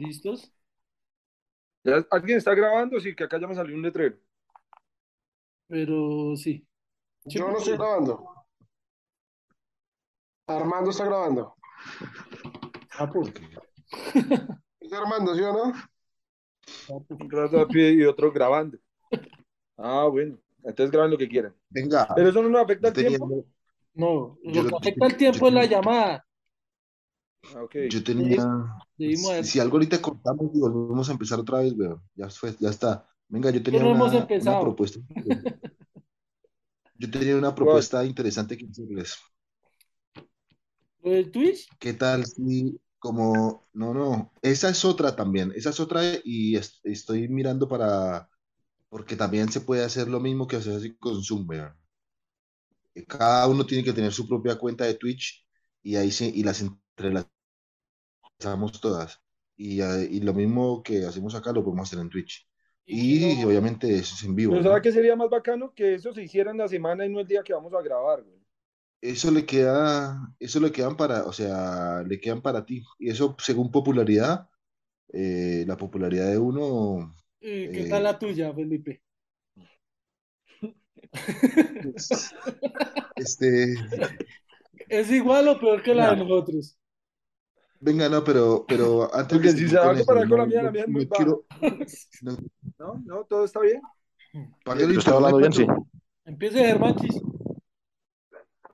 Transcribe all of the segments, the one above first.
¿Listos? ¿Ya ¿Alguien está grabando? Sí, que acá ya me salió un letrero. Pero sí. Yo no estoy grabando. Armando está grabando. Papu, Es Armando, ¿sí o no? papu. Un rato a pie y otro grabando. Ah, bueno. Entonces graben lo que quieran. Venga, Pero eso no nos afecta tenía, tiempo. No, Yo lo que afecta el yo tiempo es la llamada. Ah, yo tenía, si algo ahorita cortamos y volvemos a empezar otra vez, weón, ya fue, ya está. Venga, yo tenía no una, propuesta. Yo tenía una propuesta interesante que hacerles. ¿Lo del Twitch? ¿Qué tal si, como, no, no, esa es otra también, esa es otra y es- estoy mirando para, porque también se puede hacer lo mismo que hacer así con Zoom, weón. Cada uno tiene que tener su propia cuenta de Twitch y ahí se, y las entrelazamos todas. Y, eh, y lo mismo que hacemos acá lo podemos hacer en Twitch. Y obviamente eso es en vivo, Pero ¿no? ¿sabes qué sería más bacano? Que eso se hiciera en la semana y no el día que vamos a grabar, güey. Eso le queda, eso le quedan para, o sea, le quedan para ti. Y eso según popularidad, eh, la popularidad de uno, Eh, ¿Qué eh, tal la tuya, Felipe? pues, este, ¿Es igual o peor que la de No. nosotros? Venga, no, pero, pero antes Porque de si se va a comparar con la no- mía, la no- mía es muy baja. quiero- no- ¿No? ¿No? ¿Todo está bien? pague el hablando bien, sí. Empiece Germanchis.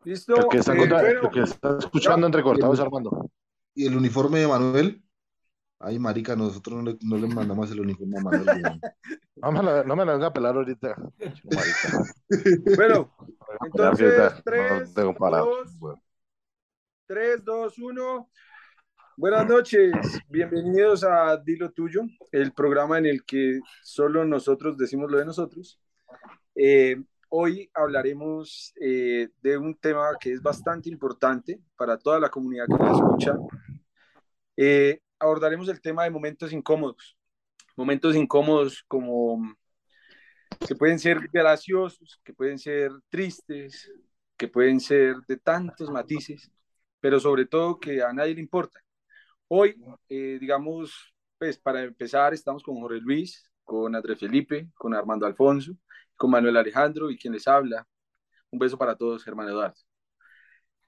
¿Listo? El que está, Eh, contra- el que está escuchando entrecortado es Armando. Y el uniforme de Manuel, ay, marica, nosotros no le, no le mandamos el uniforme a Manuel. No me la, no me la venga a pelar ahorita. Bueno, entonces, ahorita. No tres, tengo parado. dos, weón. 3, 2, 1. Buenas noches, bienvenidos a Dilo Tuyo, el programa en el que solo nosotros decimos lo de nosotros. Eh, hoy hablaremos eh, de un tema que es bastante importante para toda la comunidad que nos escucha. Eh, abordaremos el tema de momentos incómodos, momentos incómodos como que pueden ser graciosos, que pueden ser tristes, que pueden ser de tantos matices, pero sobre todo que a nadie le importa. Hoy, eh, digamos, pues para empezar, estamos con Jorge Luis, con Andrés Felipe, con Armando Alfonso, con Manuel Alejandro y quien les habla. Un beso para todos, hermano Eduardo.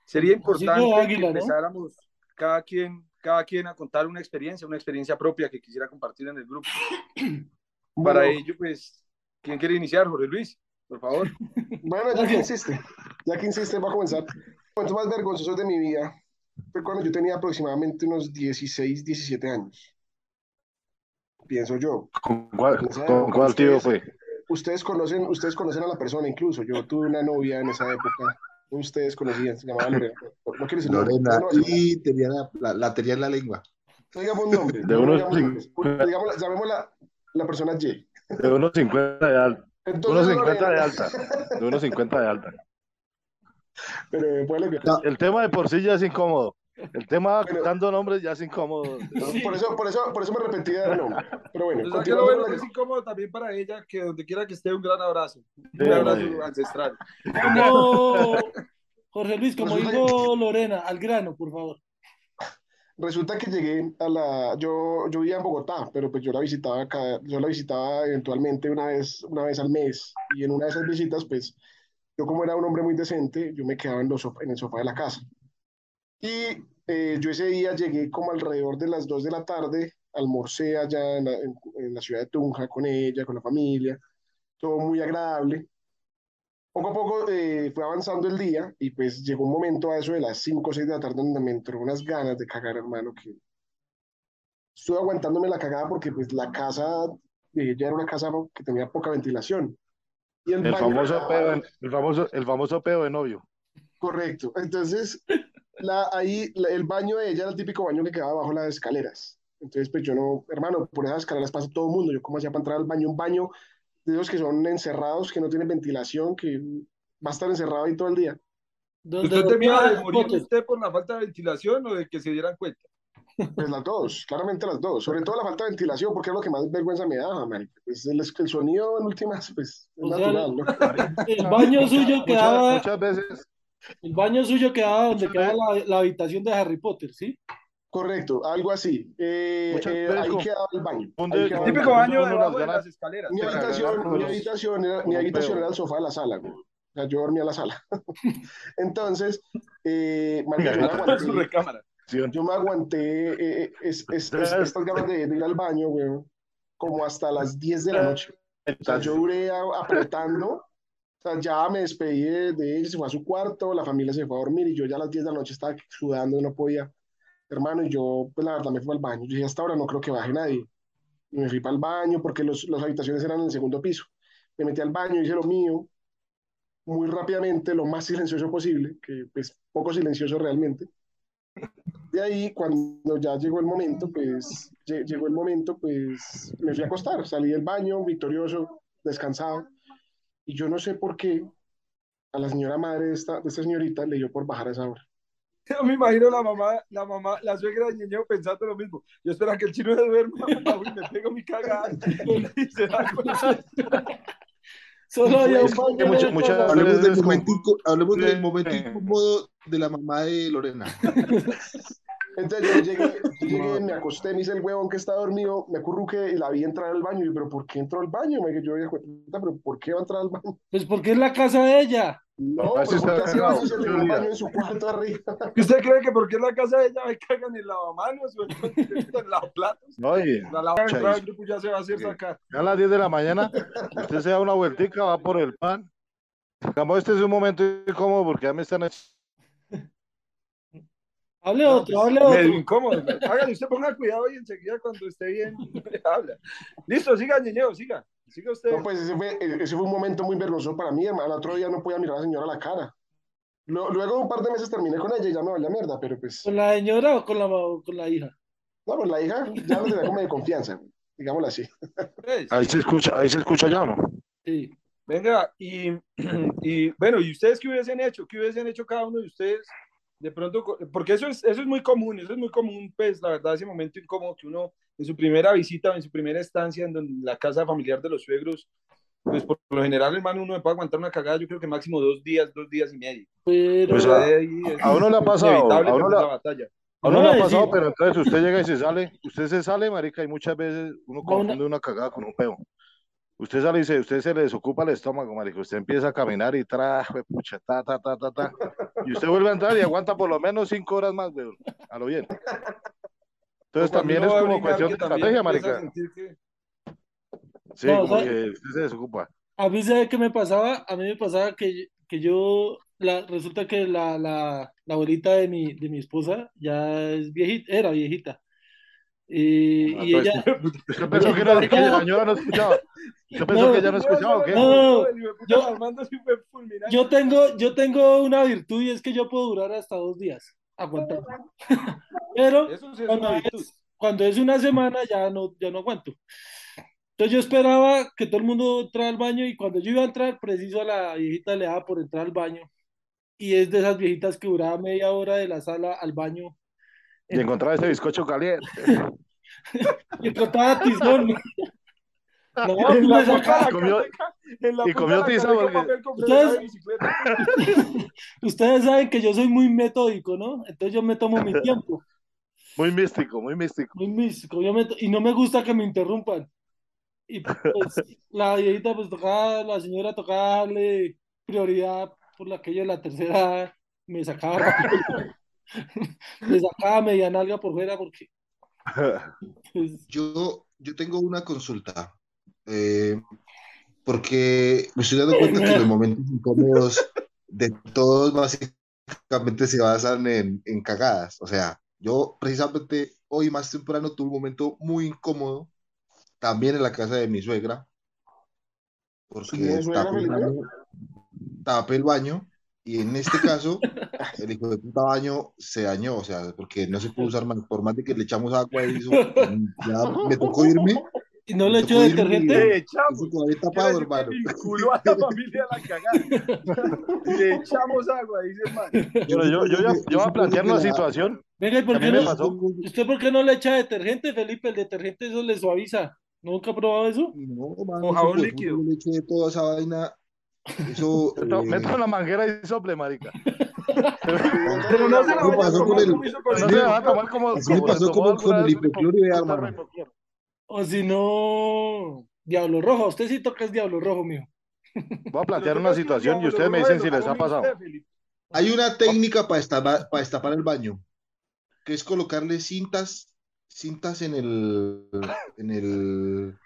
Sería importante que empezáramos cada quien, cada quien a contar una experiencia, una experiencia propia que quisiera compartir en el grupo. Para Bueno, ello, pues, ¿quién quiere iniciar? Jorge Luis, por favor. bueno, ya que insiste, ya que insiste, va a comenzar. Momento más vergonzoso de mi vida fue cuando yo tenía aproximadamente unos 16, 17 años. Pienso yo. ¿Con cuál, con cuál tío ustedes- fue? Ustedes conocen, ustedes conocen a la persona incluso. Yo tuve una novia en esa época. Ustedes conocían, se llamaba Lorena. No, quiero decir nombre, Lorena, no, no, y tenía la, la- la tenía en la lengua. no digamos nombres, De no unos digamos cincuenta. Digamos, llamémosla la persona Y. De unos 50 de alta. De Entonces, unos 50 de Lorena- alta. De unos 50 de alta. Pero después le- No, El tema de por sí ya es incómodo. El tema Bueno. dando nombres ya es incómodo. Sí. Por eso, por eso, por eso me arrepentí de dar nombre. Pero bueno, O sea, que lo bueno que la- es incómodo también para ella, que donde quiera que esté, un gran abrazo. Un Sí, abrazo hombre. ancestral. Como Jorge Luis, como Resulta dijo Lorena, al grano, por favor. Resulta que llegué a la, yo, yo vivía en Bogotá, pero pues yo la visitaba cada, yo la visitaba eventualmente una vez, una vez al mes, y en una de esas visitas, pues, yo como era un hombre muy decente, yo me quedaba en, los en el sofá de la casa. Y eh, yo ese día llegué como alrededor de las 2 de la tarde, almorcé allá en la, en- en la ciudad de Tunja con ella, con la familia, todo muy agradable. Poco a poco eh, fue avanzando el día y pues llegó un momento a eso de las 5 o 6 de la tarde donde me entró unas ganas de cagar, hermano, que estuve aguantándome la cagada porque pues la casa de ella era una casa que tenía poca ventilación. Y el famoso peo, el famoso, el famoso peo de novio. Correcto. Entonces, la, ahí la- el baño de ella era el típico baño que quedaba bajo las escaleras. Entonces, pues yo no, hermano, por esas escaleras pasa todo el mundo. Yo, ¿cómo hacía para entrar al baño? Un baño de esos que son encerrados, que no tienen ventilación, que va a estar encerrado ahí todo el día. ¿Usted temía de morir usted por la falta de ventilación o de que se dieran cuenta? Pues las dos, claramente las dos. Sobre todo la falta de ventilación, porque es lo que más vergüenza me da, marica. Pues el, el sonido en últimas, pues, es O sea, natural, ¿no? El baño suyo Muchas, quedaba, muchas veces, el baño suyo quedaba donde muchas quedaba la, la habitación de Harry Potter, ¿sí? Correcto, algo así. Eh, eh, ahí quedaba el baño. confunde- Ahí quedaba el Típico baño. debajo de las escaleras. Mi habitación, mi habitación era, mi habitación era el sofá de la sala, güey. O sea, yo dormía en la sala. Entonces, eh, marica, yo Su aguanté, recámara. Sí, yo me aguanté eh, es- es- es- estas ganas de, de ir al baño, güey, como hasta las 10 de la noche. O sea, yo duré apretando. O sea, ya me despedí de, de él, se fue a su cuarto, la familia se fue a dormir y yo ya a las 10 de la noche estaba sudando y no podía. Hermano, y yo, pues la verdad, me fui al baño. Yo dije, hasta ahora no creo que baje nadie. Y me fui para el baño porque los, las habitaciones eran en el segundo piso. Me metí al baño, hice lo mío, muy rápidamente, lo más silencioso posible, que pues poco silencioso realmente. De ahí, cuando ya llegó el momento, pues, lle- llegó el momento, pues, me fui a acostar. Salí del baño, victorioso, descansado. Y yo no sé por qué a la señora madre de esta, de esta señorita le dio por bajar a esa hora. Yo me imagino la mamá, la mamá, la suegra de Ñeñeo pensando lo mismo. Yo espero que el chino se duerma y me pego mi cagada. Y se da. Solo había un Es que baño mucha- sofá. Hablemos del inco- hablemos del Sí. momento incómodo de la mamá de Lorena. Entonces yo llegué, yo llegué, me acosté, me hice el huevón que estaba dormido, me acurruqué y la vi entrar al baño. Y yo, pero ¿por qué entró al baño? Me dije, yo dije, pero ¿por qué va a entrar al baño? Pues porque es la casa de ella. No, No, pero ese ¿por qué está cagado, eso si se olvida. baño en su cuarto arriba? ¿Y ¿Usted cree que porque es la casa de ella me cagan en lavamanos o en lavaplatos? No, y La grupo ya se va a hacer sacar. ya a las 10 de la mañana, usted se da una vueltica, va por el pan. Digamos, este es un momento incómodo porque ya me están Hable No, otro, pues, hable medio otro. incómodo. Hágale, usted ponga cuidado y enseguida cuando esté bien habla. Listo, siga, Ñeñeo, siga. Siga usted. No, pues ese fue, ese fue un momento muy vergonzoso para mí, hermano. Al otro día no podía mirar a la señora a la cara. Lo- Luego de un par de meses terminé con ella y ya me valía mierda, pero pues, ¿Con la señora o con la, o con la hija? no, pues la hija ya no tenía como de confianza, digámoslo así. Pues, Ahí se escucha, ahí se escucha ya, ¿no? Sí. Venga, y, y bueno, ¿y ustedes qué hubiesen hecho? ¿Qué hubiesen hecho cada uno de ustedes? De pronto, porque eso es, eso es muy común, eso es muy común, pues, la verdad, ese momento incómodo que uno, en su primera visita o en su primera estancia en donde, la casa familiar de los suegros, pues por lo general, hermano, uno me puede aguantar una cagada, yo creo que máximo dos días, dos días y medio. Pero Pues, a- es a uno le ha pasado, a uno la batalla. A uno No, le ha pasado, pero entonces usted llega y se sale, usted se sale, marica, y muchas veces uno una- confunde una cagada con un peo. Usted sale y se, usted se le desocupa el estómago, marica, usted empieza a caminar y tra, pucha, ta, ta, ta, ta, ta, y usted vuelve a entrar y aguanta por lo menos cinco horas más, weón, a lo bien. Entonces también es como cuestión de estrategia, marica. que- Sí, No, como o sea- que usted se desocupa. a mí, ¿sabe qué me pasaba? A mí me pasaba que, que yo, la, resulta que la, la, la abuelita de mi, de mi esposa ya es viejita, era viejita. Y, y Entonces, ella, Usted pensó que, era, que la señora no escuchaba. Pensó No, que ella no escuchaba, ¿o qué? No, de yo- yo tengo, yo tengo una virtud y es que yo puedo durar hasta dos días aguantando. Pero sí es cuando es, cuando es una semana ya no, ya no aguanto. Entonces yo esperaba que todo el mundo entrara al baño y cuando yo iba a entrar, preciso a la viejita le daba por entrar al baño. Y es de esas viejitas que duraba media hora de la sala al baño. Y encontraba ese bizcocho caliente. Y encontraba tizón. No, En pues la la comió- y comió tiza porque- Ustedes- saben que yo soy muy metódico, ¿no? Entonces yo me tomo mi tiempo. Muy místico, muy místico. muy místico, yo me y no me gusta que me interrumpan. Y pues la viejita, pues tocaba, la señora tocaba darle prioridad por la que ella la tercera me sacaba. me sacaba media nalga por fuera porque Yo, yo tengo una consulta, eh, porque me estoy dando cuenta que los momentos incómodos de todos básicamente se basan en, en cagadas. O sea, yo precisamente hoy más temprano tuve un momento muy incómodo, también en la casa de mi suegra, porque ¿Tiene suegra, tapé el baño, tapé el baño y en este caso el hijo de puta baño se dañó, o sea, porque no se pudo usar más, por más de que le echamos agua y eso, ya me tocó irme, y no le echó detergente. Le Eso echamos. tapado, hermano. vinculó a la familia a la cagada. Le echamos agua, dice man. Pero yo, yo, ya, yo voy a plantear una situación. Venga, ¿y por qué no, usted por qué no le echa detergente, Felipe? El detergente eso le suaviza. ¿Nunca ha probado eso? No, mano, O jabón líquido. yo le eché toda esa vaina. Eso, Meto, eh, meto la manguera y sople, marica. Pero no se la pasó con el- como No se va a tomar como, Así le como pasó con- alguna el con Ripoquier. O si no, Diablo Rojo. Usted sí toca es Diablo Rojo, mijo. Voy a plantear una situación y ustedes me dicen si les ha pasado. Hay una técnica para destapar, para destapar el baño, que es colocarle cintas, cintas en el, en el,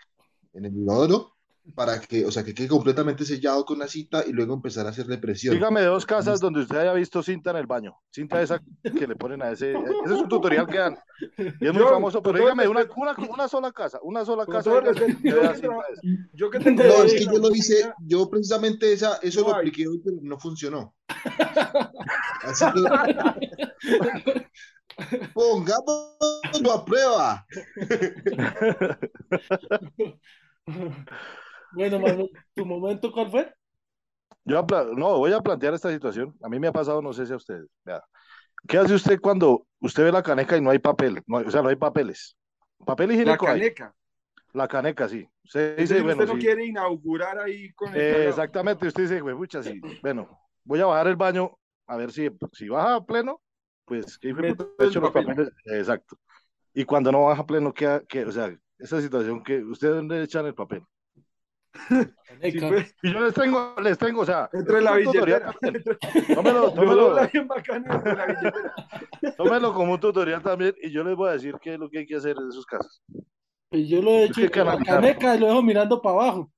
en el inodoro, para que, o sea, que quede completamente sellado con la cinta y luego empezar a hacerle presión. Dígame dos casas donde usted haya visto cinta en el baño. Cinta esa que le ponen a ese. Ese es un tutorial que dan. Y es muy Yo, famoso, pero dígame una, respeto. una, una sola casa. Una sola casa. que yo que tengo No, es que yo lo hice, yo precisamente esa, eso No lo apliqué hoy, pero no funcionó. Así que pongámoslo a prueba. Bueno, Manuel, ¿tu momento cuál fue? Yo apla- no, voy a plantear esta situación. A mí me ha pasado, no sé si a ustedes. Vea. ¿Qué hace usted cuando usted ve la caneca y no hay papel? No hay- o sea, no hay papeles. Papel La higiénico hay. caneca. La caneca, sí. Usted Dice, dice, bueno, usted no sí. quiere inaugurar ahí con el Eh, exactamente, usted dice, güey, pucha, sí. Bueno, voy a bajar el baño a ver si, si baja a pleno, pues que hijo de Meto puta, el echo los papel. papeles. Exacto. Y cuando no baja a pleno, ¿qué, qué, o sea, esa situación que ustedes dónde echan el papel. Sí, pues, Y yo les tengo, les tengo, o sea, entre la billetera. Tómelo, tómelo, tómelo como un tutorial también y yo les voy a decir qué es lo que hay que hacer en esos casos. Pues yo lo he Es hecho que con la caneca y lo dejo mirando para abajo.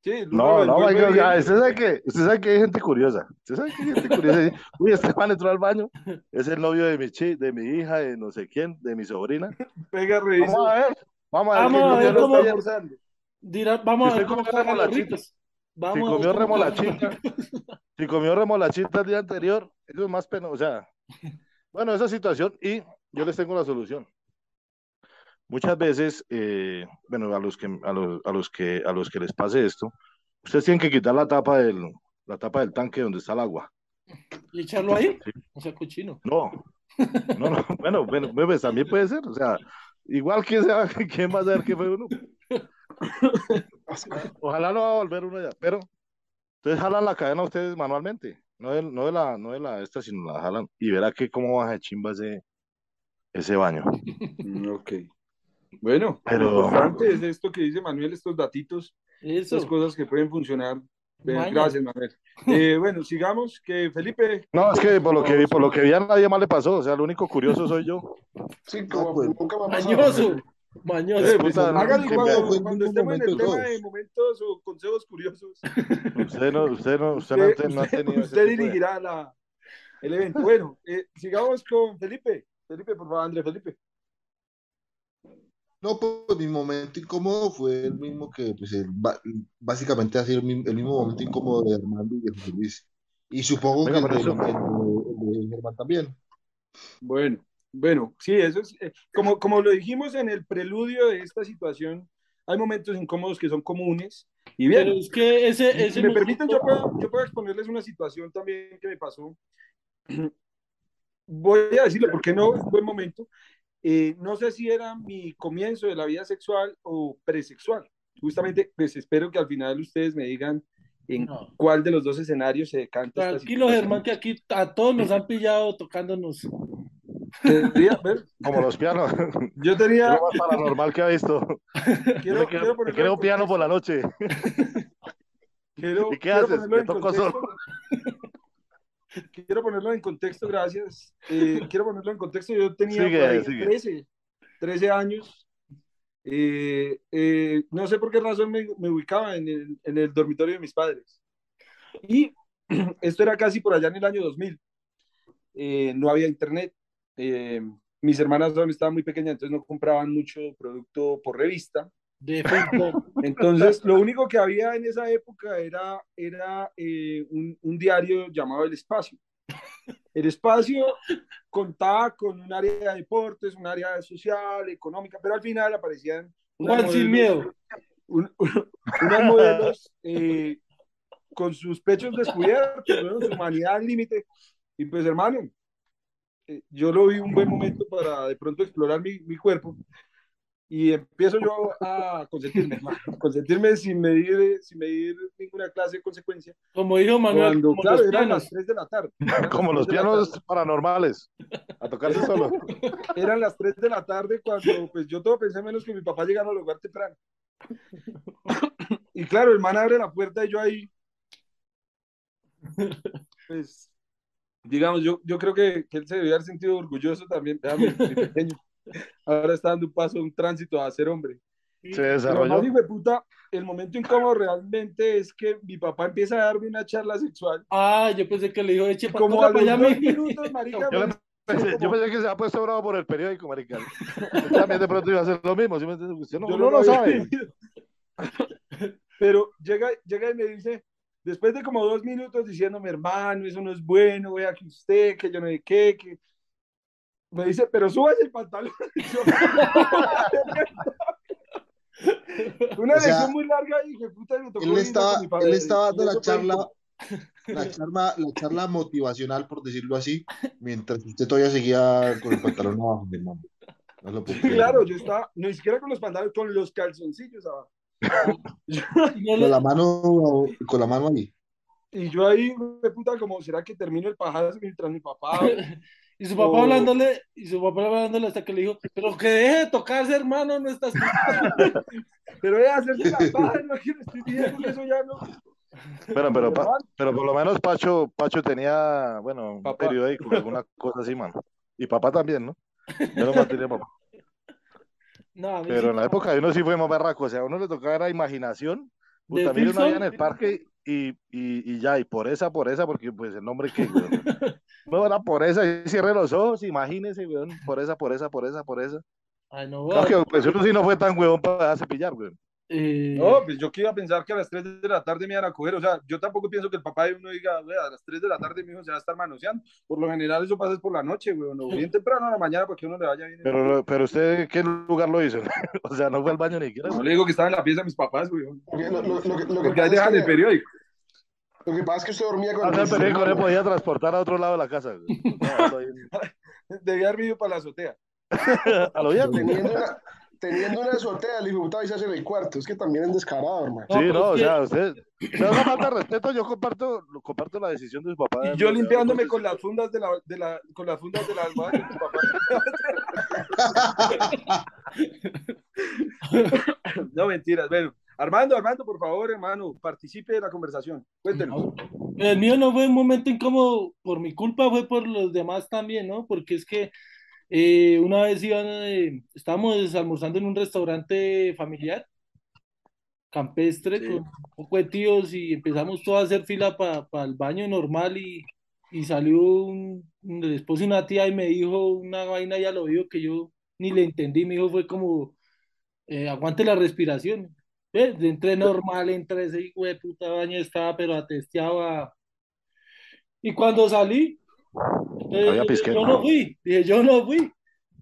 Sí, No, no, usted sabe que, usted sabe que hay gente curiosa. Usted sabe que hay gente curiosa. Uy, este man entró al baño, es el novio de mi chi, de mi hija, de no sé quién, de mi sobrina. Pega, revisa. Vamos a ver, vamos a ver Vamos a ver cómo-. Dirá, vamos a Si ver cómo comió cagan los ricos. Vamos si comió remolachita, si comió remolachita el día anterior, eso es más pena, o sea, bueno, esa situación y yo les tengo la solución. Muchas veces, eh, bueno, a los que a los, a los que a los que les pase esto, ustedes tienen que quitar la tapa del la tapa del tanque donde está el agua. Y echarlo ahí. Sí. O sea, cochino. No, no, no, bueno, bueno, pues también puede ser, o sea, igual quién se va, quién va a saber qué fue uno. Ojalá no va a volver uno ya, pero ustedes jalan la cadena ustedes manualmente, no de, no de la, no de la esta, sino la jalan y verá que cómo baja de chimba ese, ese baño. Mm, Ok. Bueno, Pero- lo importante es esto que dice Manuel, estos datitos, Eso. estas cosas que pueden funcionar. Gracias, Manuel. Eh, bueno, sigamos, que Felipe, No, es que por lo que vi, por lo que vi a nadie más le pasó, o sea, lo único curioso soy yo. Sí, como pues. nunca me ha pasado. Mañoso. Eh, pues, puta, no, hágalo que cuando, cuando estemos en el tema todos. de momentos o consejos curiosos. Usted no, usted no, usted no, ha Usted, ten- no ha usted- tenido usted de- dirigirá la, el evento. Bueno, eh, sigamos con Felipe. Felipe, por favor, André Felipe. No, pues mi momento incómodo fue el mismo que, pues, el, básicamente ha sido el mismo, el mismo momento incómodo de Armando y de José Luis. Y supongo Venga, que de, eso. el de- el de Germán también. Bueno, bueno, sí, eso es, eh, como, como lo dijimos en el preludio de esta situación, hay momentos incómodos que son comunes. Y bien, Pero es que ese, si ese me permiten, yo momento- puedo, yo puedo exponerles una situación también que me pasó. Voy a decirlo porque no es buen momento. Eh, no sé si era mi comienzo de la vida sexual o presexual. Justamente, pues espero que al final ustedes me digan en No. cuál de los dos escenarios se decanta esta Tranquilo. Germán, que aquí a todos nos han pillado tocándonos. Como los pianos. Yo Es tenía, lo más paranormal que ha visto. quiero, quiero ponerlo en piano por la contexto. noche. Quiero, ¿Y qué quiero haces? ponerlo Me en toco contexto. solo. Quiero ponerlo en contexto, gracias. Eh, quiero ponerlo en contexto. Yo tenía Sigue, sigue. 13, 13 años. Eh, eh, no sé por qué razón me, me ubicaba en el, en el dormitorio de mis padres. Y esto era casi por allá en el año 2000. Eh, no había internet. Eh, mis hermanas aún estaban muy pequeñas, entonces no compraban mucho producto por revista. De. Entonces, lo único que había en esa época era, era eh, un, un diario llamado El Espacio. El Espacio contaba con un área de deportes, un área social, económica, pero al final aparecían unas Juan sin modelos- miedo. un- unas modelos eh, con sus pechos descubiertos, ¿no? su humanidad al límite. Y pues, hermano, eh, yo lo vi un buen momento para de pronto explorar mi, mi cuerpo. Y empiezo yo a consentirme, hermano, consentirme sin medir, sin medir ninguna clase de consecuencia. Como dijo Manuel, Cuando, como claro, los eran pianos. las 3 de la tarde. Como los 3 de la pianos paranormales, a tocarse solo. Eran las 3 de la tarde cuando pues yo todo pensé menos que mi papá llegara al lugar temprano. Y claro, el man abre la puerta y yo ahí, pues, digamos, yo, yo creo que, que él se debía haber sentido orgulloso también, mi pequeño. Ahora está dando un paso, un tránsito a ser hombre. Se Pero más desarrolló. hijo de puta, el momento incómodo realmente es que mi papá empieza a darme una charla sexual. Ah, yo pensé que le dijo, eche para Como a los allá, dos mi- minutos, marica, Yo, me- pensé, yo pensé que se ha puesto bravo por el periódico, marica. Yo también de pronto iba a hacer lo mismo. ¿sí me? Usted no, yo no había sabe. vivido. Pero llega, llega y me dice, después de como dos minutos diciéndome, hermano, eso no es bueno, vea que usted, que yo no sé qué, que... Me dice, pero súbase el pantalón. Yo, Una O sea, lección muy larga y que puta me tocó Él estaba, mi padre. él estaba dando la charla, la charla, la charla motivacional, por decirlo así, mientras usted todavía seguía con el pantalón abajo, mi hermano. No lo puedo Sí, creer. claro, yo estaba, ni siquiera con los pantalones, con los calzoncillos abajo. Con la mano, con la mano ahí. y yo ahí, de puta, como, ¿será que termino el pajazo mientras mi papá? Y su papá Oh. hablándole, y su papá hablándole hasta que le dijo, pero que deje de tocarse, hermano, no estás. Pero voy a hacerse la paja, no quiero eso ya no. Pero, pero, pa- pero por lo menos Pacho, Pacho tenía, bueno, un Papá. periódico, alguna cosa así, mano. Y papá también, ¿no? Menos mal tenía papá. No, Pero sí en la época de uno sí fue más berraco, o sea, a uno le tocaba era imaginación. ¿De Puta, mire uno allá en el parque y, y, y ya, y por esa, por esa, porque pues el nombre que, weón. No era por esa, y cierre los ojos, imagínese, weón, por esa, por esa, por esa, por esa. Ay, no, Claro que pues uno sí no fue tan huevón para dejarse pillar, weón. eh, No, pues yo que iba a pensar que a las 3 de la tarde me iban a coger. O sea, yo tampoco pienso que el papá de uno diga, "Vea, a las 3 de la tarde mi hijo se va a estar manoseando. Por lo general eso pasa es por la noche, o bien temprano a la mañana para que uno le vaya bien. Pero, pero usted, ¿qué lugar lo hizo? o sea, no fue al baño ni siquiera. No le digo que estaba en la pieza de mis papás. Porque lo, lo- lo que- lo que ahí dejan el periódico. Lo que pasa es que usted dormía con O sea, el con- periódico le podía transportar a otro lado de la casa. No, Debía haber ido para la azotea. a lo bien. teniendo una, teniendo una azotea, el hijo de puta avisa en el cuarto. Es que también es descarado, hermano. No, Sí, pero no, o sea, usted, usted no falta de respeto, yo comparto, la decisión de su papá. Y yo No, limpiándome no, con las fundas de la, de la, con las fundas de la almohada de mis papás. No, mentiras. Bueno, Armando, Armando, por favor, hermano, participe de la conversación. Cuéntenos. El mío no fue un momento incómodo por mi culpa, fue por los demás también, ¿no? Porque es que eh, una vez iban, eh, estábamos almorzando en un restaurante familiar, campestre, Sí. con un poco de tíos y empezamos todos a hacer fila para el baño normal y, y salió un, un esposo y una tía y me dijo una vaina y al oído que yo ni le entendí, me dijo fue como, eh, aguante la respiración. ¿Ves? Entré normal, entré ese hijo de puta baño, estaba pero atesteado a- Y cuando salí, entonces, Había yo, no fui, dije, yo no fui.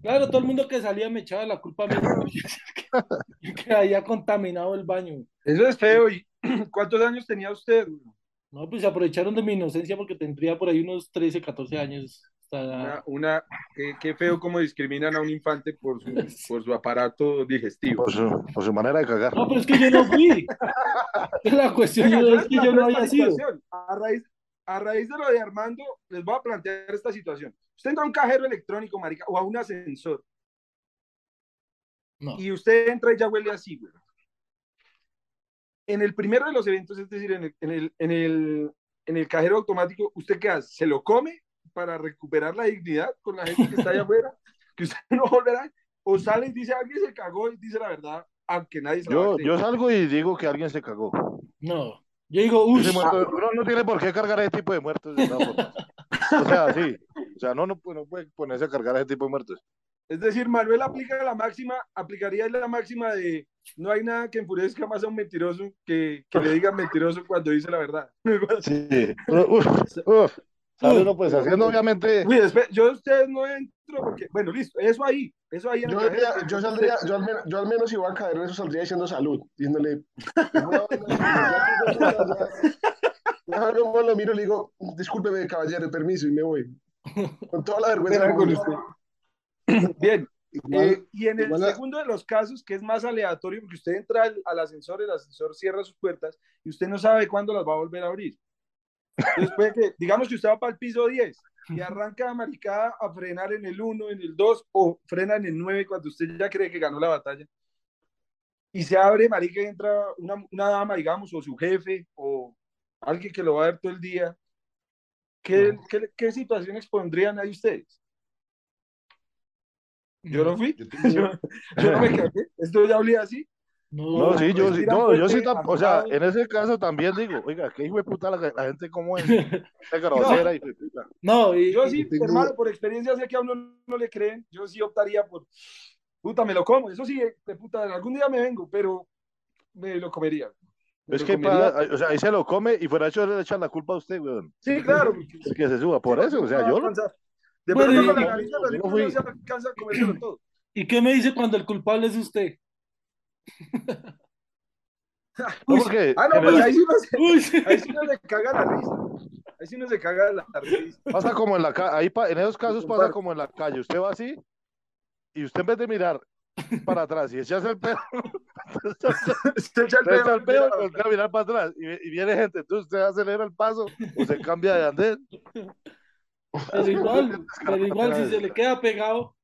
Claro, todo el mundo que salía me echaba la culpa a mí, que, que había contaminado el baño. Eso es feo. ¿Y cuántos años tenía usted? No, pues se aprovecharon de mi inocencia porque tendría por ahí unos 13, 14 años. Una, una qué, qué feo cómo discriminan a un infante por su, por su aparato digestivo. Por su, por su manera de cagar. No, pero es que yo no fui. Es la cuestión Venga, es que yo no había sido. A raíz, a raíz de lo de Armando, les voy a plantear esta situación. Usted entra a un cajero electrónico, marica, o a un ascensor, No. y usted entra y ya huele así, güey. En el primero de los eventos, es decir, en el, en el, en el, en el cajero automático, ¿usted qué hace? ¿Se lo come para recuperar la dignidad con la gente que está allá afuera? ¿Que usted no volverá? ¿O sale y dice, alguien se cagó y dice la verdad, aunque nadie se a Yo, yo salgo y digo que alguien se cagó. No. Yo digo, uff, Ese muerto- uno no tiene por qué cargar ese tipo de muertos de. O sea, sí. O sea, no, no, no puede ponerse a cargar ese tipo de muertos. Es decir, Manuel aplica la máxima, aplicaría la máxima de no hay nada que enfurezca más a un mentiroso que, que le digan mentiroso cuando dice la verdad. Sí. Uf, uf. Sale uno pues haciendo obviamente. Uy, yo ustedes no entro porque, bueno, listo, eso ahí, eso ahí. Yo, saldría- yo, saldría, yo, al menos, yo al menos voy a caer en eso saldría diciendo salud, diciéndole. Ya luego lo miro y le digo, discúlpeme, caballero, permiso, y me voy. Con toda la vergüenza. Con usted. Bien, Igual, Eh, y en el a- segundo de los casos, que es más aleatorio, porque usted entra al, al ascensor, el ascensor cierra sus puertas y usted no sabe cuándo las va a volver a abrir. Puede que, digamos que usted va para el piso 10 y arranca a maricada a frenar en el 1, en el 2 o frena en el 9 cuando usted ya cree que ganó la batalla. Y se abre, marica, y entra una, una dama, digamos, o su jefe o alguien que lo va a ver todo el día. ¿Qué, qué, qué situaciones pondrían ahí ustedes? Yo no fui. yo Yo, no me cagué. Esto ya olía así. No, No, sí, yo, sí- respiran no, yo sí, o sea, en ese caso también digo, oiga, qué hijo de puta la, la gente como es, qué grosera, puta. no, y, Yo y- sí, hermano, por experiencia sé que a uno no le creen. Yo sí optaría por, puta, me lo como. Eso sí, de puta, algún día me vengo, pero me lo comería. Me Es lo que, comería. o sea, ahí se lo come y fuera de hecho le echan la culpa a usted, weón. Sí, claro. El que se suba, por eso, o sea, yo, De Bueno, pronto y- la nariz yo no se alcanza a comérselo todo. ¿y qué me dice cuando el culpable es usted? Ah, no, pues ahí sí, no se, Uy, ahí sí no se caga la risa. Ahí sí no se caga la risa. pasa como en la calle, en esos casos pasa como en la calle, usted va así y usted en vez de mirar para atrás y echarse el pedo, Se echa el echa pedo. el pedo y voltea a mirar para atrás y, y viene gente, entonces usted acelera el paso o se cambia de andén. pero igual, pero igual si se le queda pegado,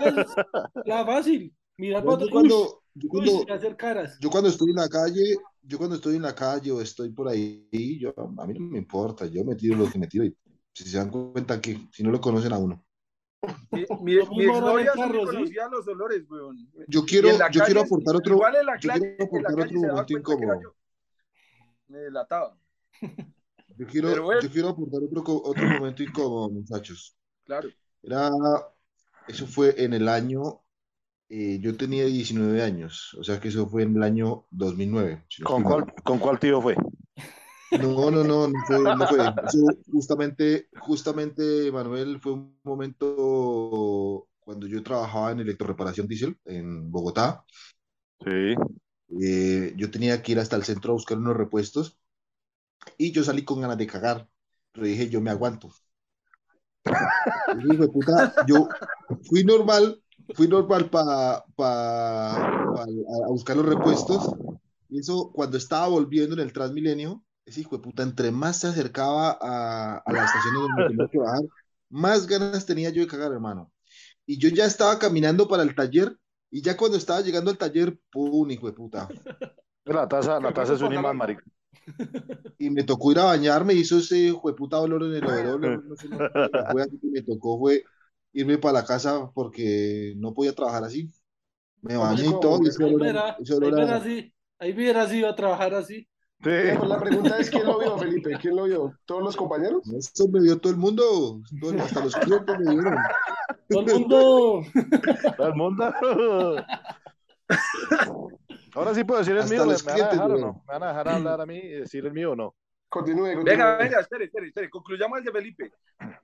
es la fácil, yo atrás, cuando, yo uy, cuando- uy, hacer caras. yo cuando estoy en la calle, yo cuando estoy en la calle o estoy por ahí, yo, a mí no me importa, yo me tiro lo que me tiro y si se dan cuenta que si no lo conocen a uno. Mi, mi, Lo mi mismo ahora en exnovia el sí me carro, ¿sí? conocía los olores, weón. Yo quiero, yo quiero aportar otro, Igual en la, yo quiero en la aportar otro momento incómodo. yo. Me delataba, Yo quiero, bueno. yo quiero aportar otro, otro momento incómodo, muchachos. claro. Era, eso fue en el año, eh, yo tenía 19 años, o sea que eso fue en el año 2009. si no ¿Con cuál. ¿Con cuál tío fue? No, no, no, no fue, no fue. Eso justamente, justamente, Manuel, fue un momento cuando yo trabajaba en electroreparación diésel en Bogotá. Sí. Eh, yo tenía que ir hasta el centro a buscar unos repuestos y yo salí con ganas de cagar, pero dije, yo me aguanto. Dije, "Hijo de puta, yo fui normal, fui normal para a buscar los repuestos. Y eso, cuando estaba volviendo en el Transmilenio, ese hijo de puta, entre más se acercaba a, a la estación donde tenía que bajar, más ganas tenía yo de cagar, hermano. Y yo ya estaba caminando para el taller, y ya cuando estaba llegando al taller, pum, hijo de puta. La taza, la taza es un imán, marica. Y me tocó ir a bañarme, hizo ese hijo de puta olor en el overol, no sé, me tocó fue irme para la casa porque no podía trabajar así. Me bañé y todo, y Ahí verá, ese ahí verá a- si, iba a trabajar así. Sí. Pues la pregunta es, ¿quién lo vio, Felipe? ¿Quién lo vio? ¿Todos los compañeros? Eso me vio todo el mundo, todo- hasta los clientes me vieron. Todo el mundo, Todo el mundo. Ahora sí puedo decir el Hasta mío, ¿me, los me van a dejar o no? ¿Me van a dejar hablar a mí y decir el mío o no? Continúe, continúe. Venga, venga, espere, espere, espere. Concluyamos el de Felipe.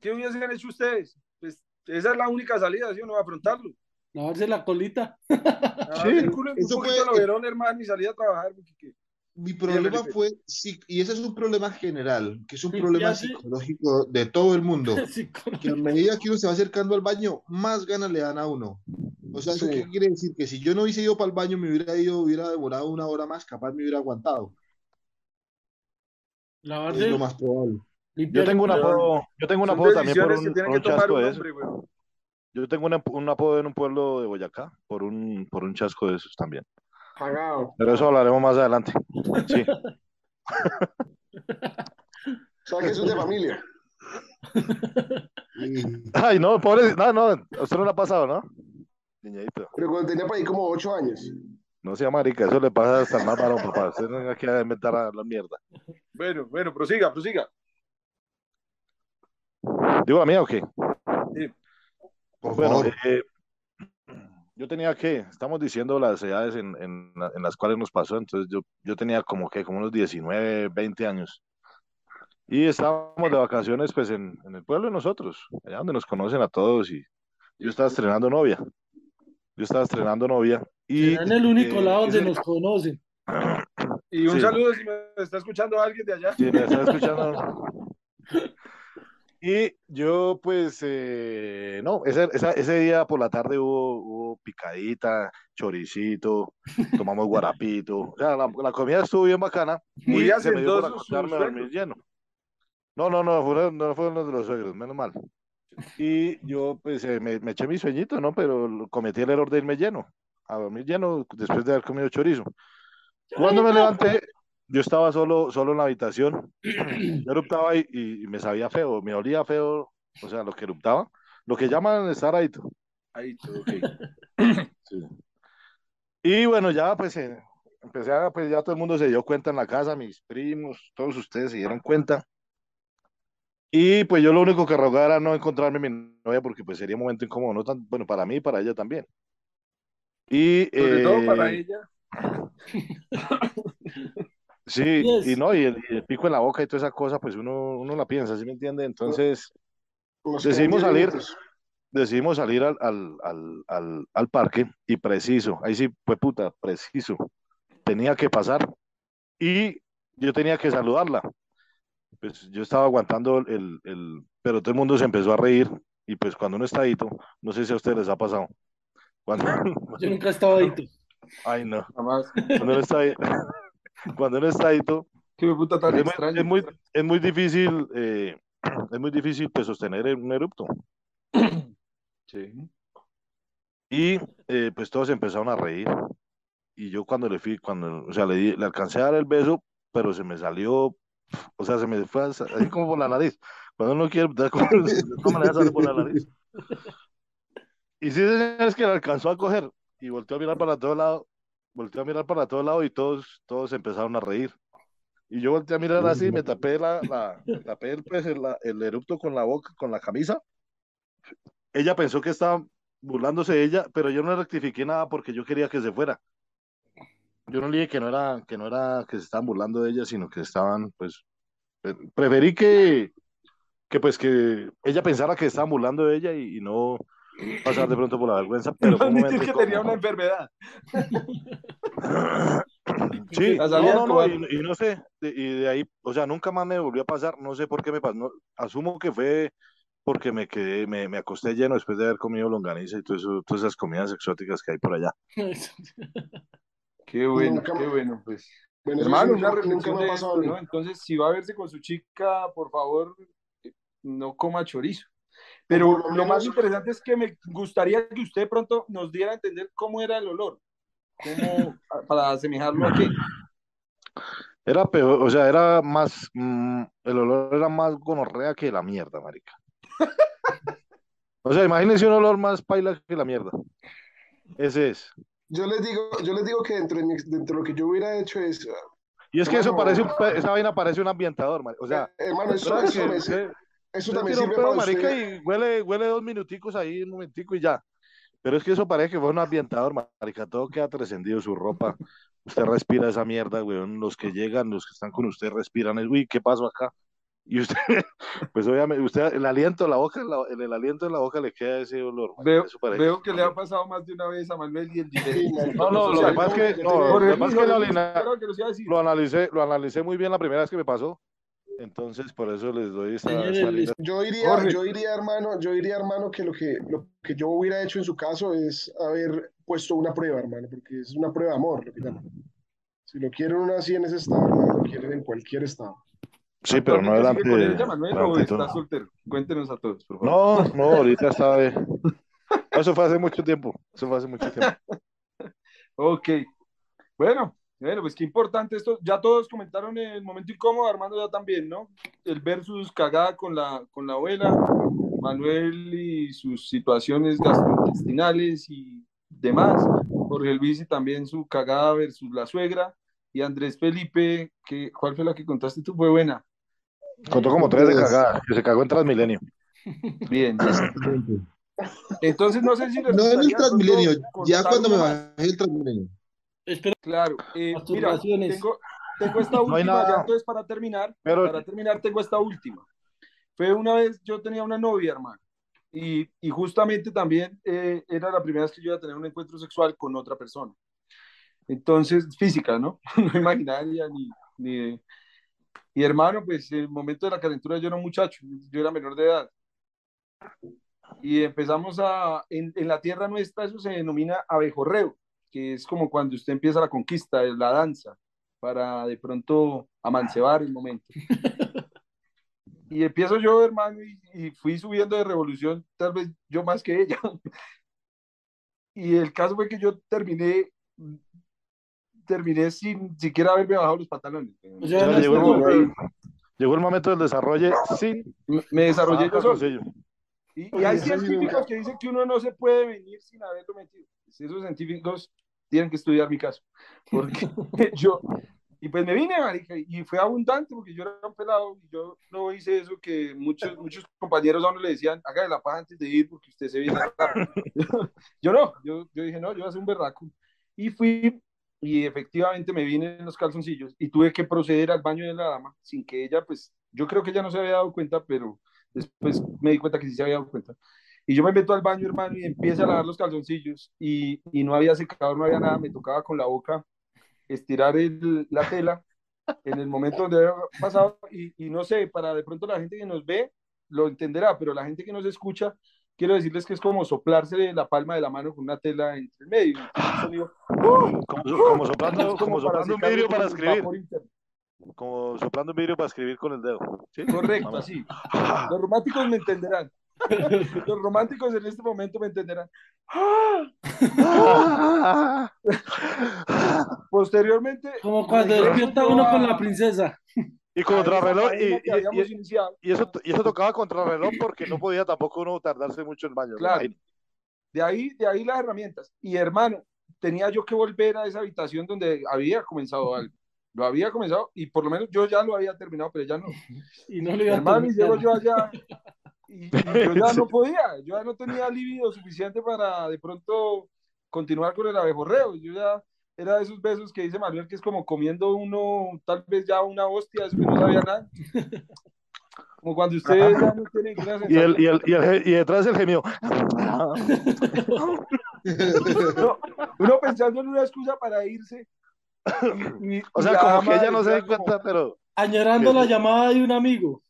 ¿Qué hubiesen hecho ustedes? Pues esa es la única salida, ¿sí o no? Afrontarlo. lavarse la colita. Ah, Sí, el culo, un eso poquito fue- lo verón, hermano, y salir a trabajar. porque que- Mi problema fue, sí, y ese es un problema general, que es un Sí, problema psicológico de todo el mundo. Que a medida que uno se va acercando al baño, más ganas le dan a uno. O sea, ¿eso Sí. qué quiere decir? Que si yo no hubiese ido para el baño, me hubiera ido, hubiera demorado una hora más, capaz me hubiera aguantado. Es Lavarse, lo más probable. Yo tengo un el apodo, yo tengo un apodo también por un, por chasco un de weón. Yo tengo un, un apodo en un pueblo de Boyacá por un, por un chasco de esos también. Pero eso hablaremos más adelante. Sí. O sea, que eso es de familia. Ay, no, pobre, no, no, a usted no le ha pasado, ¿no? Niñadito. Pero cuando tenía por ahí como ocho años. No sea marica, eso le pasa hasta al más varón, papá. Usted no tenga que inventar la mierda. Bueno, bueno, prosiga, prosiga. ¿Digo la mía o qué? por Bueno, favor, eh, yo tenía que, estamos diciendo las edades en, en, en las cuales nos pasó, entonces yo, yo tenía como que, como unos 19, 20 años. Y estábamos de vacaciones pues en, en el pueblo de nosotros, allá donde nos conocen a todos y yo estaba estrenando novia. Yo estaba estrenando novia y... En el único eh, lado donde nos conocen. Y un Sí. saludo si me está escuchando alguien de allá. Sí, me están escuchando. Y yo, pues, eh, no, ese, esa- ese día por la tarde hubo, hubo picadita, choricito, tomamos guarapito. O sea, la, la comida estuvo bien bacana Muy y se me dio acostarme a dormir lleno. No, no, no, fueron, no fueron los de los suegros, menos mal. Y yo, pues, eh, me, me eché mi sueñito, ¿no? Pero cometí el error de irme lleno, a dormir lleno después de haber comido chorizo. Cuando me levanté, yo estaba solo, solo en la habitación. Yo eruptaba y, y me sabía feo, me olía feo, o sea, lo que eruptaba, lo que llaman estar ahí. Ahí todo, ok. Sí. Y bueno, ya pues eh, empecé a, pues ya todo el mundo se dio cuenta en la casa, mis primos, todos ustedes se dieron cuenta. Y pues yo lo único que rogaba era no encontrarme mi novia porque pues sería un momento incómodo, no tan, bueno, para mí y para ella también. Y Sobre todo para eh, ella. Sí, Yes. y no, y el, y el pico en la boca y toda esa cosa, pues uno, uno la piensa, ¿sí me entiende? Entonces decidimos salir, decidimos salir al, al, al, al, al parque y preciso, ahí sí, fue puta, preciso, tenía que pasar y yo tenía que saludarla. Pues yo estaba aguantando el, el, pero todo el mundo se empezó a reír y pues cuando uno está adito, no sé si a ustedes les ha pasado, cuando, Yo nunca he estado ahí. tú. ay no, Jamás. cuando uno está, ahí- cuando uno está Qué puta tan es muy, extraño. es muy, es muy difícil, eh, es muy difícil pues, sostener un erupto. Sí. Y eh, pues todos empezaron a reír. Y yo cuando le fui, cuando, o sea, le, di- le alcancé a dar el beso, pero se me salió, o sea, se me fue así como por la nariz. Cuando uno quiere, de todas maneras sale por la nariz. Y sí, es que le alcanzó a coger y volteó a mirar para todos lados, volteó a mirar para todos lados y todos, todos empezaron a reír. Y yo volteé a mirar así, me tapé la, la, me tapé el, pues, el, el con la boca, con la camisa. Ella pensó que estaba burlándose de ella, pero yo no rectifiqué nada porque yo quería que se fuera. Yo no le dije que no era, que no era que se estaban burlando de ella, sino que estaban, pues, eh, preferí que, que pues que ella pensara que estaban burlando de ella y no pasar de pronto por la vergüenza, pero fue un Admitir momento que tenía una enfermedad. Sí, La no, no, no, y, y no sé, de- y de ahí, o sea, nunca más me volvió a pasar, no sé por qué me pasó, no- asumo que fue porque me quedé, me, me acosté lleno después de haber comido longaniza y todo eso, todas esas comidas exóticas que hay por allá. Qué bueno, Nunca- qué bueno, pues. Bueno, Hermano, una nunca- reflexión de ha pasado esto. ¿no? Entonces, si va a verse con su chica, por favor, eh, no coma chorizo. Pero lo lo más interesante es que me gustaría que usted pronto nos diera a entender cómo era el olor. Cómo, para asemejarlo a qué. Era peor, o sea, era más, mm, el olor era más gonorrea que la mierda, marica. O sea, imagínense un olor más paila que la mierda. Ese es. Yo les digo, yo les digo que dentro de, mi- dentro de lo que yo hubiera hecho es, Y es que eso parece un, esa vaina parece un ambientador, marica. O sea, eh, hermano, eso, ¿verdad eso que eso también un sirve pedo, para marica, usted. y huele, huele dos minuticos ahí, un momentico y ya. Pero es que eso parece que fue un ambientador, marica. Todo queda trascendido, su ropa. Usted respira esa mierda, weón. Los que llegan, los que están con usted respiran. Es, uy, ¿qué pasó acá? Y usted, pues obviamente, usted, el aliento, la boca, la- en el aliento de la boca le queda ese olor. Veo, Eso parece veo que que le ha pasado más de una vez a Manuel y el directo. No, no, lo que pasa es que- no, lo que que que lo analicé, lo analicé muy bien la primera vez que me pasó. Entonces, por eso les doy esta, Señores, Yo diría, Jorge. yo diría, hermano, yo diría, hermano, que lo que, lo que yo hubiera hecho en su caso es haber puesto una prueba, hermano, porque es una prueba de amor, lo que llaman. Si lo quieren uno así en ese estado, hermano, lo quieren en cualquier estado. Sí, pero no ¿Actualmente delante Manuel, o está soltero? Cuéntenos a todos, por favor. No, no, ahorita está de... Eso fue hace mucho tiempo. Eso fue hace mucho tiempo. Ok. Bueno, bueno, pues qué importante esto. Ya todos comentaron el momento incómodo, Armando ya también, ¿no? El versus cagada con la, con la abuela, Manuel y sus situaciones gastrointestinales y demás. Jorge Luis y también su cagada versus la suegra. Y Andrés Felipe, que, ¿cuál fue la que contaste tú? Fue buena. Contó como tres de Pues- cagada, que se cagó en Transmilenio. Bien. Entonces, no sé si No en el Transmilenio, ya cuando me bajé el Transmilenio. Espero Claro, eh, mira, tengo, tengo esta No última, nada. ya entonces para terminar, Pero- para terminar tengo esta última. Fue una vez, yo tenía una novia, hermano, y, y justamente también eh, era la primera vez que yo iba a tener un encuentro sexual con otra persona. Entonces, física, ¿no? No imaginaria ni, ni de- Y hermano, pues en el momento de la calentura yo era un muchacho, yo era menor de edad. Y empezamos a, en, en la tierra nuestra eso se denomina abejorreo, que es como cuando usted empieza la conquista, la danza, para de pronto amancebar el momento. Y empiezo yo, hermano, y, y fui subiendo de revolución, tal vez yo más que ella. Y el caso fue que yo terminé, terminé sin siquiera haberme bajado los pantalones. O sea, O sea, no llegó, el momento, llegó el momento del desarrollo sin Me- desarrollé yo Ah, solo. calzoncillo. Y, y hay científicos que dicen que uno no se puede venir sin haberlo metido. Esos científicos tienen que estudiar mi caso. Porque yo, y pues me vine, marica, y fue abundante porque yo era un pelado y yo no hice eso que muchos, muchos compañeros a uno le decían, hágale la paja antes de ir porque usted se viene. yo no, yo, yo dije, no, yo voy a hacer un berraco. Y fui, y efectivamente me vine en los calzoncillos y tuve que proceder al baño de la dama sin que ella, pues, yo creo que ella no se había dado cuenta, pero después me di cuenta que sí se había dado cuenta. Y yo me meto al baño, hermano, y empiezo a lavar los calzoncillos y, y no había secador, no había nada, me tocaba con la boca estirar el- la tela en el momento donde había pasado y, y no sé, para de pronto la gente que nos ve lo entenderá, pero la gente que nos escucha, quiero decirles que es como soplarse la palma de la mano con una tela entre el medio. Sonido, Como, como soplando, es como soplando un vidrio para escribir. Como soplando un vidrio para escribir con el dedo. ¿Sí? Correcto, así. Los románticos me entenderán. Los románticos en este momento me entenderán. Posteriormente, Como cuando despierta uno a- con la princesa. Y a contrarreloj, y, y- y- y eso, y eso tocaba contrarreloj porque no podía tampoco uno tardarse mucho en el baño. Claro. De ahí, de ahí las herramientas. Y hermano, tenía yo que volver a esa habitación donde había comenzado algo. Lo había comenzado y por lo menos yo ya lo había terminado, pero ya no. Y no le iba a Hermano, y terminar. llego yo allá y, y yo ya no podía, yo ya no tenía libido suficiente para de pronto continuar con el abejorreo. Yo ya era de esos besos que dice Manuel que es como comiendo uno, tal vez ya una hostia, eso que no sabía nada. Como cuando ustedes ya no tienen ninguna Y, el, y, el, y, el- y detrás el gemido. Uno, uno pensando en una excusa para irse. y- y- O sea, como que ella no se da como- cuenta, pero Añorando la llamada de un amigo.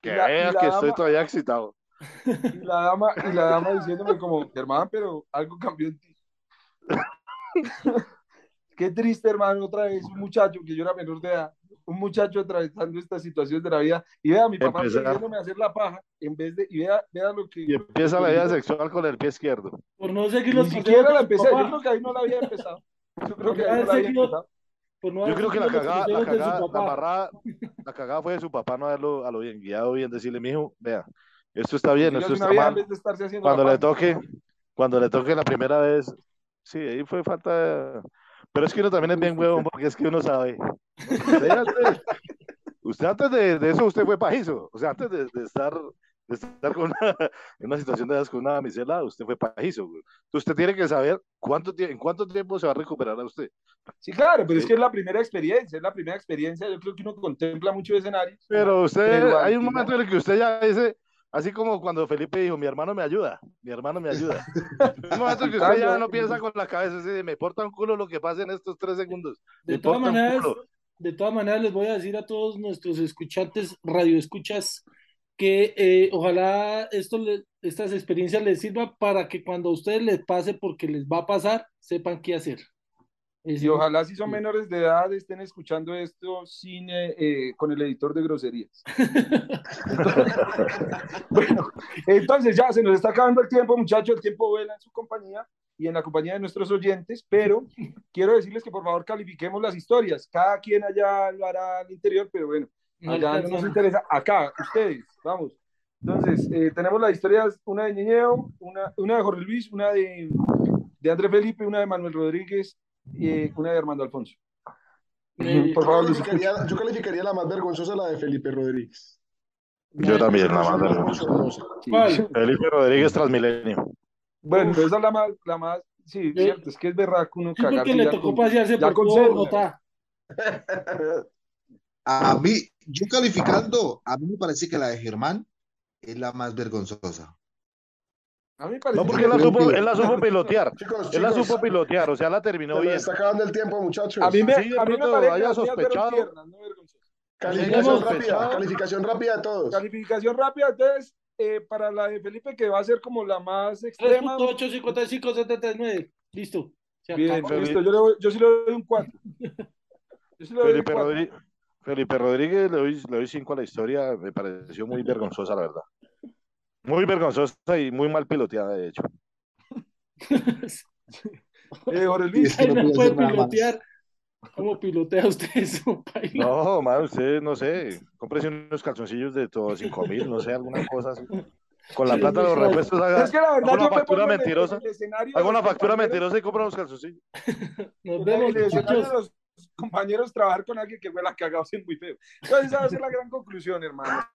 Que la- y vea la que dama- estoy todavía excitado. Y la dama, y la dama diciéndome como, hermano, pero algo cambió en ti. Qué triste, hermano, otra vez un muchacho que yo era menor de edad, un muchacho atravesando estas situaciones de la vida, y vea a mi papá pidiéndome hacer la paja, en vez de, y vea, vea lo que... Y empieza la vida sexual con el pie izquierdo. Por no seguir Ni los siquiera la empecé, yo papá. creo que ahí no la había empezado. Yo creo que ahí no la había empezado. Por no Yo creo que la cagada, la cagada, la la cagada fue de su papá no haberlo a lo bien guiado bien, decirle, mijo, vea, esto está bien, esto está mal. Cuando le toque, cuando le toque la primera vez, sí, ahí fue falta. Pero es que uno también es bien huevón porque es que uno sabe. Usted antes, usted antes de, de eso, usted fue pajizo. O sea, antes de, de estar, de estar con una, en una situación de esas con una damisela, usted fue pajizo. güey. Entonces usted tiene que saber cuánto, en cuánto tiempo se va a recuperar a usted. Sí, claro, pero es Sí. que es la primera experiencia, es la primera experiencia, yo creo que uno contempla muchos escenarios. Pero usted, Pero hay un momento en el que usted ya dice, así como cuando Felipe dijo, mi hermano me ayuda, mi hermano me ayuda. Hay un momento en que usted ya no piensa con la cabeza, así de, me importa un culo lo que pase en estos tres segundos. De todas maneras, de todas maneras les voy a decir a todos nuestros escuchantes, radioescuchas, que eh, ojalá esto le- estas experiencias les sirva para que cuando a ustedes les pase, porque les va a pasar, sepan qué hacer. Es- Y ojalá si son menores de edad estén escuchando esto sin, eh, eh, con el editor de groserías. bueno, entonces ya se nos está acabando el tiempo, muchachos, el tiempo vuela en su compañía y en la compañía de nuestros oyentes, pero quiero decirles que por favor califiquemos las historias. Cada quien allá lo hará al interior, pero bueno, no allá no nos interesa. Acá, ustedes, vamos. Entonces, eh, tenemos las historias, una de Ñeñeo, una, una de Jorge Luis, una de, de André Felipe, una de Manuel Rodríguez y eh, una de Armando Alfonso. Eh, Por Yo favor, escucho. calificaría, yo calificaría la más vergonzosa la de Felipe Rodríguez. Yo también, la más vergonzosa. Sí. Felipe Rodríguez Transmilenio. Bueno, Uf. esa es la más, la más, sí, Yo- cierto, es que es berraco uno porque cagarse le ya tocó con- pasearse ya por todo. Bogotá. A mí, yo calificando, a mí me parece que la de Germán es la más vergonzosa. A mí me parece No, porque que- él la supo, él la supo pilotear. Chicos, Él la chicos, supo pilotear, o sea, la terminó se bien. está acabando el tiempo, muchachos. a mí me, Sí, de a mí me parece haya sospechado. no. Calificación rápida, calificación rápida a todos. Calificación rápida, entonces, eh, para la de Felipe, que va a ser como la más extrema. 3.8, 55, 79. Listo. Bien, listo, yo, le voy- yo sí le doy un 4. Yo sí le doy un Felipe, 4. Rodri- Felipe Rodríguez, le doy, le doy cinco a la historia, me pareció muy vergonzosa, la verdad. Muy vergonzosa y muy mal piloteada, de hecho. Eh, Jorge Luis, no no puede pilotear. ¿Cómo pilotea usted eso, paila? No, man, usted, no sé, cómprese unos calzoncillos de todos cinco mil, no sé, alguna cosa así. Con la Sí, plata de los repuestos haga, es que la verdad haga una factura mentirosa. haga una los factura mentirosa y compra unos calzoncillos. Nos vemos, muchachos. Compañeros trabajar con alguien que fue la cagado es muy feo. Entonces esa va a ser la gran conclusión, hermano.